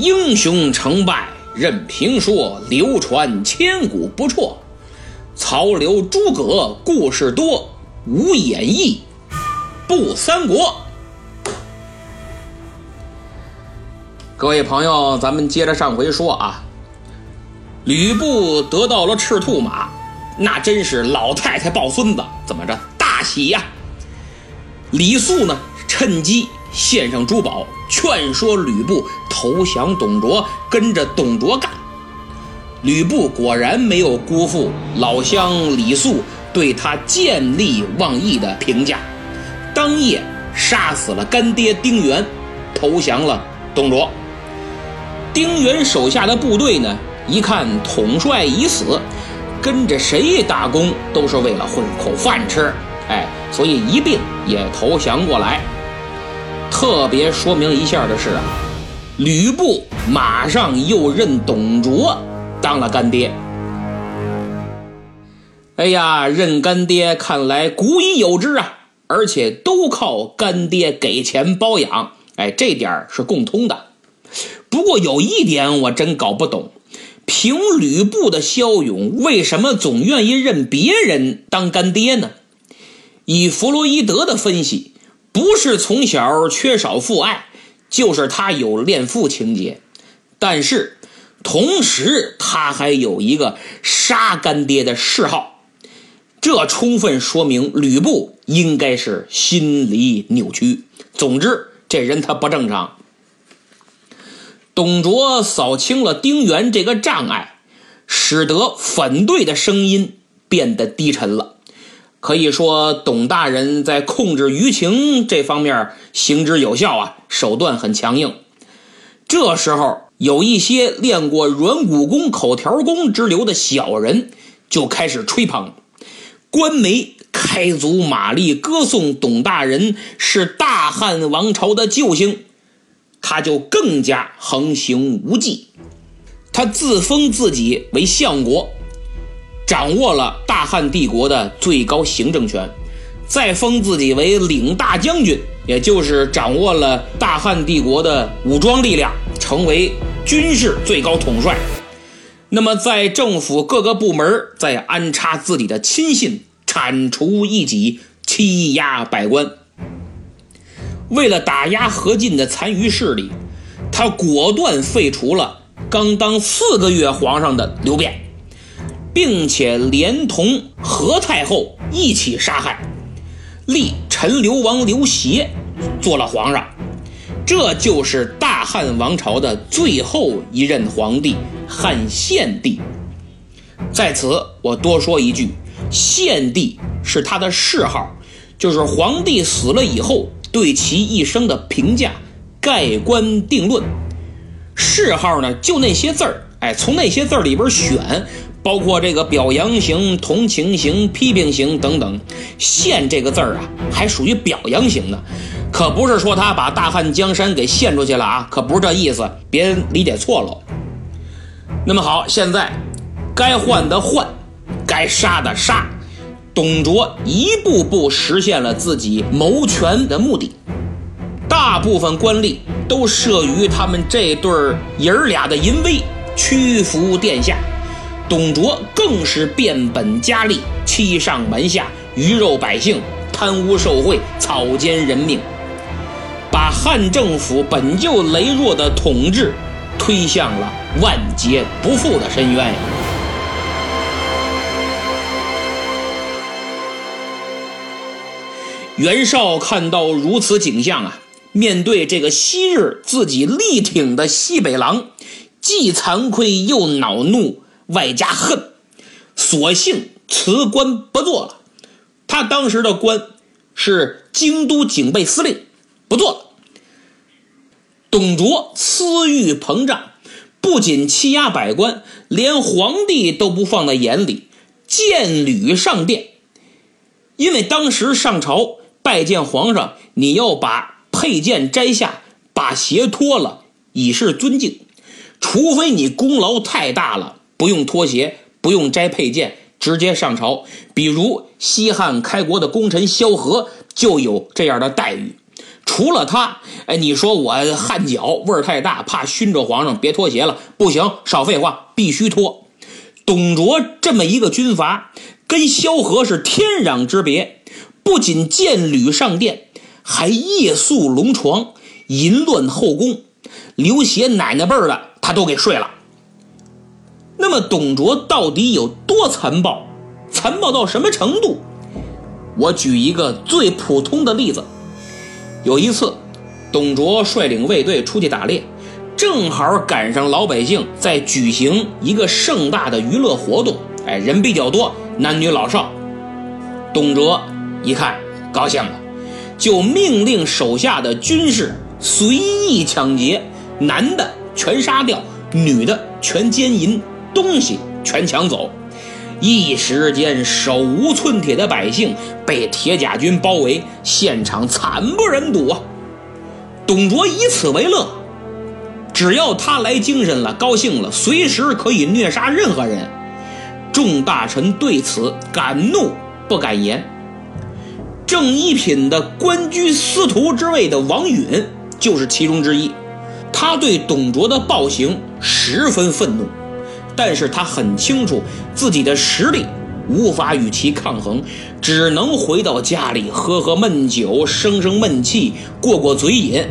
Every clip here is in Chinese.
英雄成败任评说，流传千古不辍。曹刘诸葛故事多，无演义不三国。各位朋友，咱们接着上回说啊，吕布得到了赤兔马，那真是老太太抱孙子，怎么着大喜呀？李肃呢，趁机献上珠宝，劝说吕布投降董卓，跟着董卓干。吕布果然没有辜负老乡李肃对他见利忘义的评价，当夜杀死了干爹丁原，投降了董卓。丁原手下的部队呢，一看统帅已死，跟着谁打工都是为了混口饭吃，哎，所以一并也投降过来。特别说明一下的是啊，吕布马上又认董卓当了干爹。哎呀，认干爹看来古已有之啊，而且都靠干爹给钱包养，哎，这点是共通的。不过有一点我真搞不懂，凭吕布的骁勇，为什么总愿意认别人当干爹呢？以弗洛伊德的分析，不是从小缺少父爱，就是他有恋父情节。但是同时他还有一个杀干爹的嗜好，这充分说明吕布应该是心理扭曲。总之，这人他不正常。董卓扫清了丁原这个障碍，使得反对的声音变得低沉了。可以说，董大人在控制舆情这方面行之有效啊，手段很强硬。这时候，有一些练过软骨功、口条功之流的小人就开始吹捧，官媒开足马力歌颂董大人是大汉王朝的救星。他就更加横行无忌，他自封自己为相国，掌握了大汉帝国的最高行政权，再封自己为领大将军，也就是掌握了大汉帝国的武装力量，成为军事最高统帅。那么，在政府各个部门再安插自己的亲信，铲除异己，欺压百官。为了打压何进的残余势力，他果断废除了刚当四个月皇上的刘辩，并且连同何太后一起杀害，立陈留王刘协做了皇上。这就是大汉王朝的最后一任皇帝汉献帝。在此，我多说一句，献帝是他的谥号，就是皇帝死了以后。对其一生的评价盖棺定论，谥号呢就那些字儿，哎，从那些字儿里边选，包括这个表扬型、同情型、批评型等等。献这个字儿啊，还属于表扬型的，可不是说他把大汉江山给献出去了啊，可不是这意思，别理解错了。那么好，现在该换的换，该杀的杀。董卓一步步实现了自己谋权的目的，大部分官吏都慑于他们这对儿爷儿俩的淫威，屈服殿下。董卓更是变本加厉，欺上瞒下，鱼肉百姓，贪污受贿，草菅人命，把汉政府本就羸弱的统治推向了万劫不复的深渊呀！袁绍看到如此景象啊，面对这个昔日自己力挺的西北狼，既惭愧又恼怒，外加恨，索性辞官不做了。他当时的官是京都警备司令，不做了。董卓私欲膨胀，不仅欺压百官，连皇帝都不放在眼里，见吕上殿。因为当时上朝。拜见皇上，你要把佩剑摘下，把鞋脱了，以示尊敬。除非你功劳太大了，不用脱鞋，不用摘佩剑，直接上朝。比如西汉开国的功臣萧何就有这样的待遇。除了他，哎，你说我汗脚味儿太大，怕熏着皇上，别脱鞋了。不行，少废话，必须脱。董卓这么一个军阀，跟萧何是天壤之别。不仅见履上殿，还夜宿龙床，淫乱后宫，刘协奶奶辈儿的他都给睡了。董卓到底有多残暴？残暴到什么程度？我举一个最普通的例子。有一次，董卓率领卫队出去打猎，正好赶上老百姓在举行一个盛大的娱乐活动，哎，人比较多，男女老少。董卓一看高兴了，就命令手下的军士随意抢劫，男的全杀掉，女的全奸淫。东西全抢走，一时间手无寸铁的百姓被铁甲军包围，现场惨不忍睹啊！董卓以此为乐，只要他来精神了、高兴了，随时可以虐杀任何人。众大臣对此敢怒不敢言。正一品的官居司徒之位的王允就是其中之一，他对董卓的暴行十分愤怒。但是他很清楚自己的实力无法与其抗衡，只能回到家里喝喝闷酒，生生闷气，过过嘴瘾。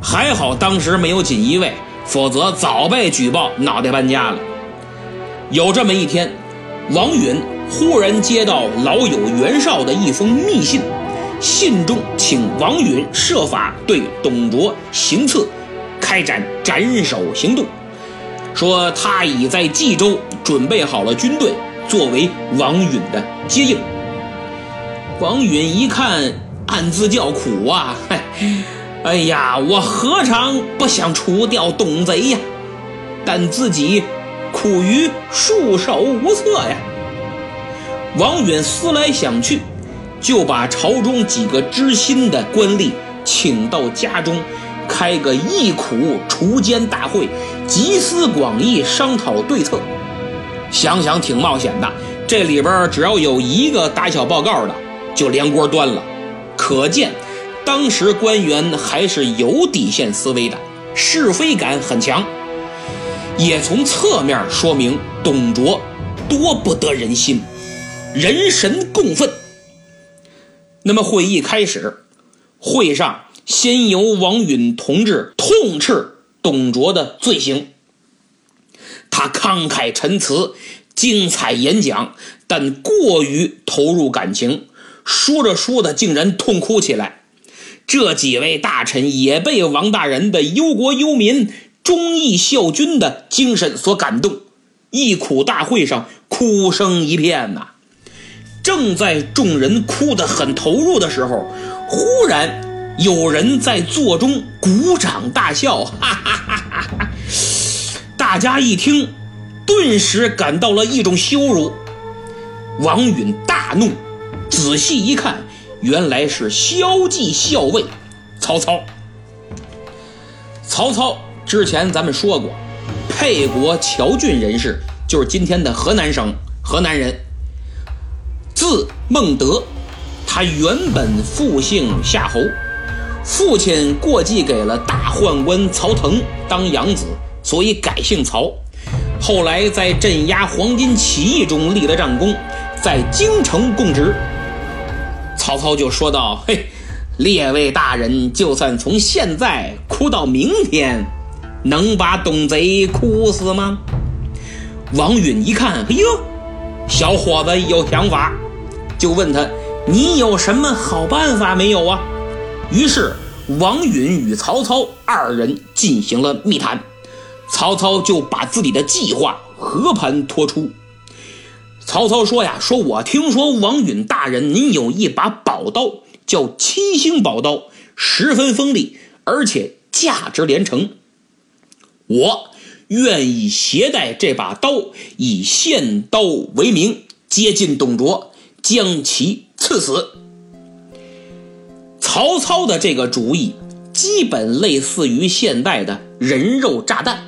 还好当时没有锦衣卫，否则早被举报脑袋搬家了。有这么一天，王允忽然接到老友袁绍的一封密信，信中请王允设法对董卓行刺，开展斩首行动。说他已在冀州准备好了军队，作为王允的接应。王允一看，暗自叫苦啊！哎呀，我何尝不想除掉董贼呀？但自己苦于束手无策呀。王允思来想去，就把朝中几个知心的官吏请到家中。开个义苦除奸大会，集思广益，商讨对策。想想挺冒险的，这里边只要有一个打小报告的，就连锅端了。可见，当时官员还是有底线思维的，是非感很强。也从侧面说明董卓多不得人心，人神共愤。那么会议开始，会上。先由王允同志痛斥董卓的罪行。他慷慨陈词，精彩演讲，但过于投入感情，说着说着竟然痛哭起来。这几位大臣也被王大人的忧国忧民、忠义孝君的精神所感动，义苦大会上哭声一片呐。正在众人哭得很投入的时候，忽然。有人在座中鼓掌大笑，哈哈哈哈哈！大家一听，顿时感到了一种羞辱。王允大怒，仔细一看，原来是骁骑校尉曹操。曹操之前咱们说过，沛国谯郡人士，就是今天的河南省河南人，字孟德，他原本复姓夏侯。父亲过继给了大宦官曹腾当养子，所以改姓曹。后来在镇压黄巾起义中立了战功，在京城供职。曹操就说道：“嘿，列位大人，就算从现在哭到明天，能把董贼哭死吗？”王允一看，哎呦，小伙子有想法，就问他：“你有什么好办法没有啊？”于是，王允与曹操二人进行了密谈，曹操就把自己的计划和盘托出。曹操说：“呀，说我听说王允大人您有一把宝刀，叫七星宝刀，十分锋利，而且价值连城。我愿意携带这把刀，以献刀为名，接近董卓，将其刺死。”曹操的这个主意，基本类似于现代的人肉炸弹。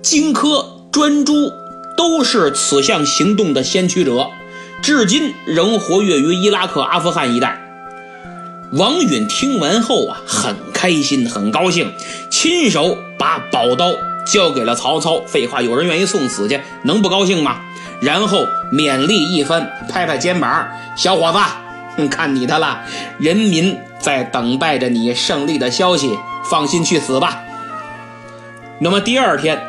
荆轲、专诸都是此项行动的先驱者，至今仍活跃于伊拉克、阿富汗一带。王允听完后啊，很开心，很高兴，亲手把宝刀交给了曹操。废话，有人愿意送死去，能不高兴吗？然后勉励一番，拍拍肩膀：“小伙子，看你的了，人民在等待着你胜利的消息，放心去死吧。”那么第二天，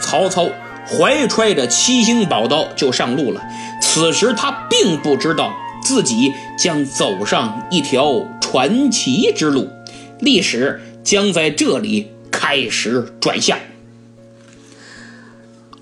曹操怀揣着七星宝刀就上路了。此时他并不知道。自己将走上一条传奇之路，历史将在这里开始转向。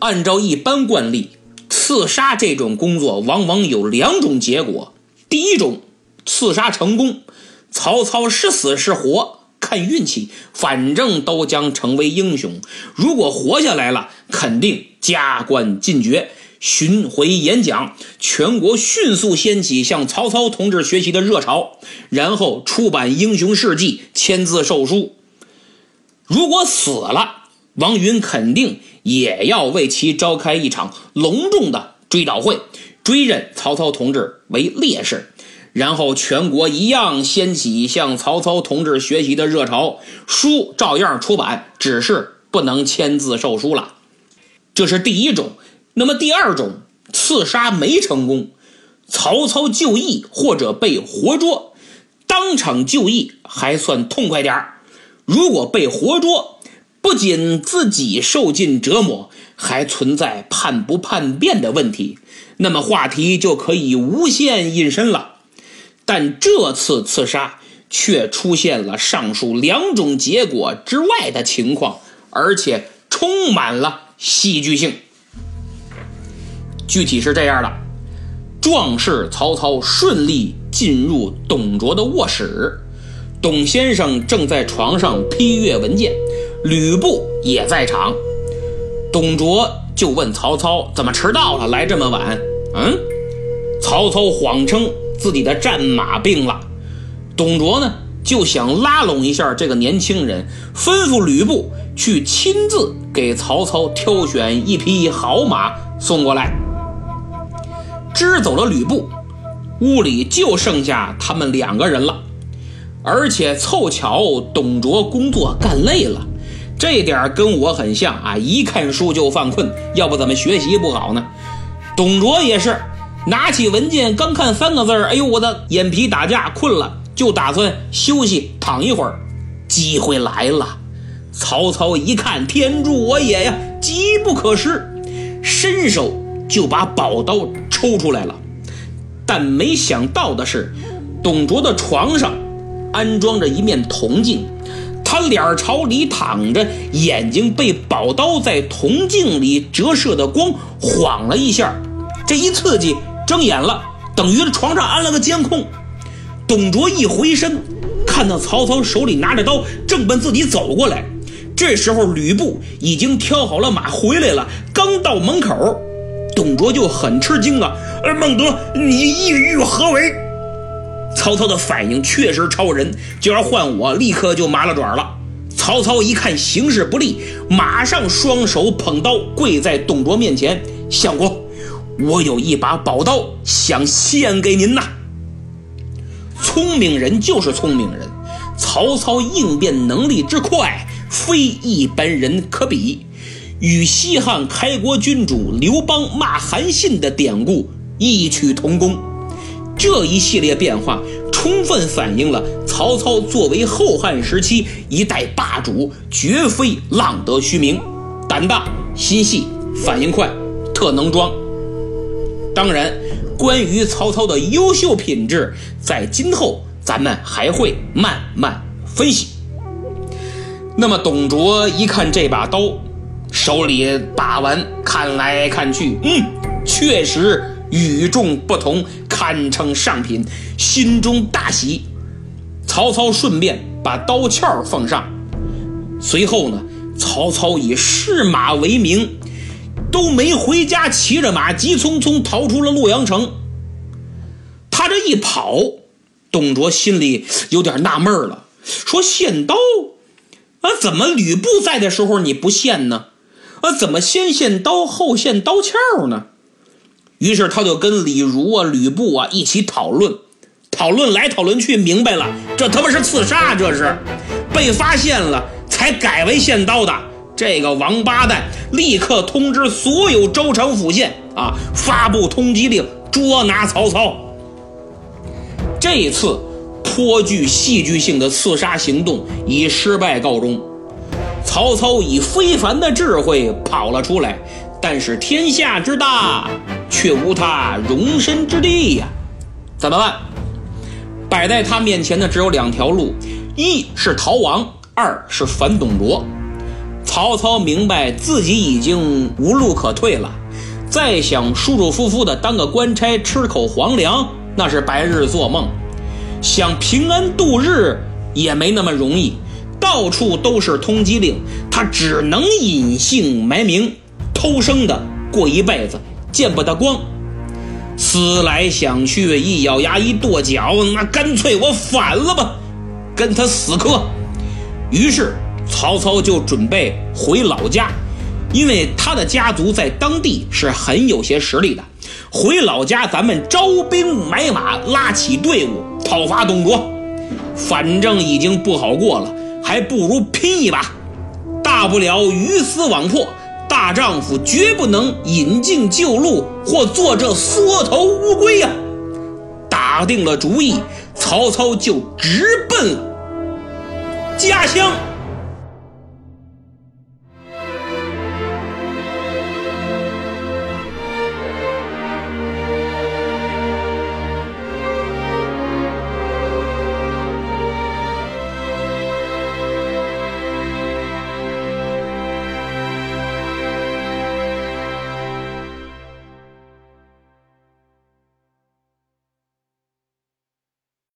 按照一般惯例，刺杀这种工作往往有两种结果：第一种，刺杀成功，曹操是死是活看运气，反正都将成为英雄；如果活下来了，肯定加官进爵。巡回演讲，全国迅速掀起向曹操同志学习的热潮，然后出版英雄事迹，签字售书。如果死了，王允肯定也要为其召开一场隆重的追悼会，追认曹操同志为烈士，然后全国一样掀起向曹操同志学习的热潮，书照样出版，只是不能签字售书了。这是第一种。那么第二种刺杀没成功，曹操就义或者被活捉，当场就义还算痛快点如果被活捉，不仅自己受尽折磨，还存在叛不叛变的问题，那么话题就可以无限引申了。但这次刺杀却出现了上述两种结果之外的情况，而且充满了戏剧性。具体是这样的：壮士曹操顺利进入董卓的卧室，董先生正在床上批阅文件，吕布也在场。董卓就问曹操：“怎么迟到了？来这么晚？”嗯，曹操谎称自己的战马病了。董卓呢就想拉拢一下这个年轻人，吩咐吕布去亲自给曹操挑选一匹好马送过来。支走了吕布，屋里就剩下他们两个人了。而且凑巧，董卓工作干累了，这点跟我很像啊！一看书就犯困，要不怎么学习不好呢？董卓也是，拿起文件刚看三个字哎呦，我的眼皮打架，困了，就打算休息躺一会儿。机会来了，曹操一看，天助我也呀，机不可失，伸手就把宝刀。抽出来了，但没想到的是，董卓的床上安装着一面铜镜，他脸朝里躺着，眼睛被宝刀在铜镜里折射的光晃了一下，这一刺激，睁眼了，等于床上安了个监控。董卓一回身，看到曹操手里拿着刀，正奔自己走过来。这时候吕布已经挑好了马回来了，刚到门口。董卓就很吃惊了，呃，孟德，你意欲何为？曹操的反应确实超人，就要换我，立刻就麻了爪了。曹操一看形势不利，马上双手捧刀跪在董卓面前：“相国，我有一把宝刀想献给您呐。”聪明人就是聪明人，曹操应变能力之快，非一般人可比。与西汉开国君主刘邦骂韩信的典故异曲同工，这一系列变化充分反映了曹操作为后汉时期一代霸主，绝非浪得虚名，胆大心细，反应快，特能装。当然，关于曹操的优秀品质，在今后咱们还会慢慢分析。那么，董卓一看这把刀。手里把玩，看来看去，嗯，确实与众不同，堪称上品，心中大喜。曹操顺便把刀鞘奉上，随后呢，曹操以试马为名，都没回家，骑着马急匆匆逃出了洛阳城。他这一跑，董卓心里有点纳闷了，说：“献刀啊，怎么吕布在的时候你不献呢？”啊，怎么先献刀后献刀鞘呢？于是他就跟李儒啊、吕布啊一起讨论，讨论来讨论去，明白了，这他妈是刺杀，这是被发现了才改为献刀的。这个王八蛋立刻通知所有州城府县啊，发布通缉令，捉拿曹操。这次颇具戏剧性的刺杀行动以失败告终。曹操以非凡的智慧跑了出来，但是天下之大，却无他容身之地呀。怎么办？摆在他面前的只有两条路：一是逃亡，二是反董卓。曹操明白自己已经无路可退了，再想舒舒服服的当个官差，吃口皇粮，那是白日做梦；想平安度日也没那么容易，到处都是通缉令，他只能隐姓埋名，偷生的过一辈子，见不得光。思来想去，一咬牙，一跺脚，那干脆我反了吧，跟他死磕。于是。曹操就准备回老家，因为他的家族在当地是很有些实力的。回老家，咱们招兵买马，拉起队伍讨伐董卓。反正已经不好过了，还不如拼一把。大不了鱼死网破，大丈夫绝不能引颈就戮或做这缩头乌龟呀！打定了主意，曹操就直奔家乡。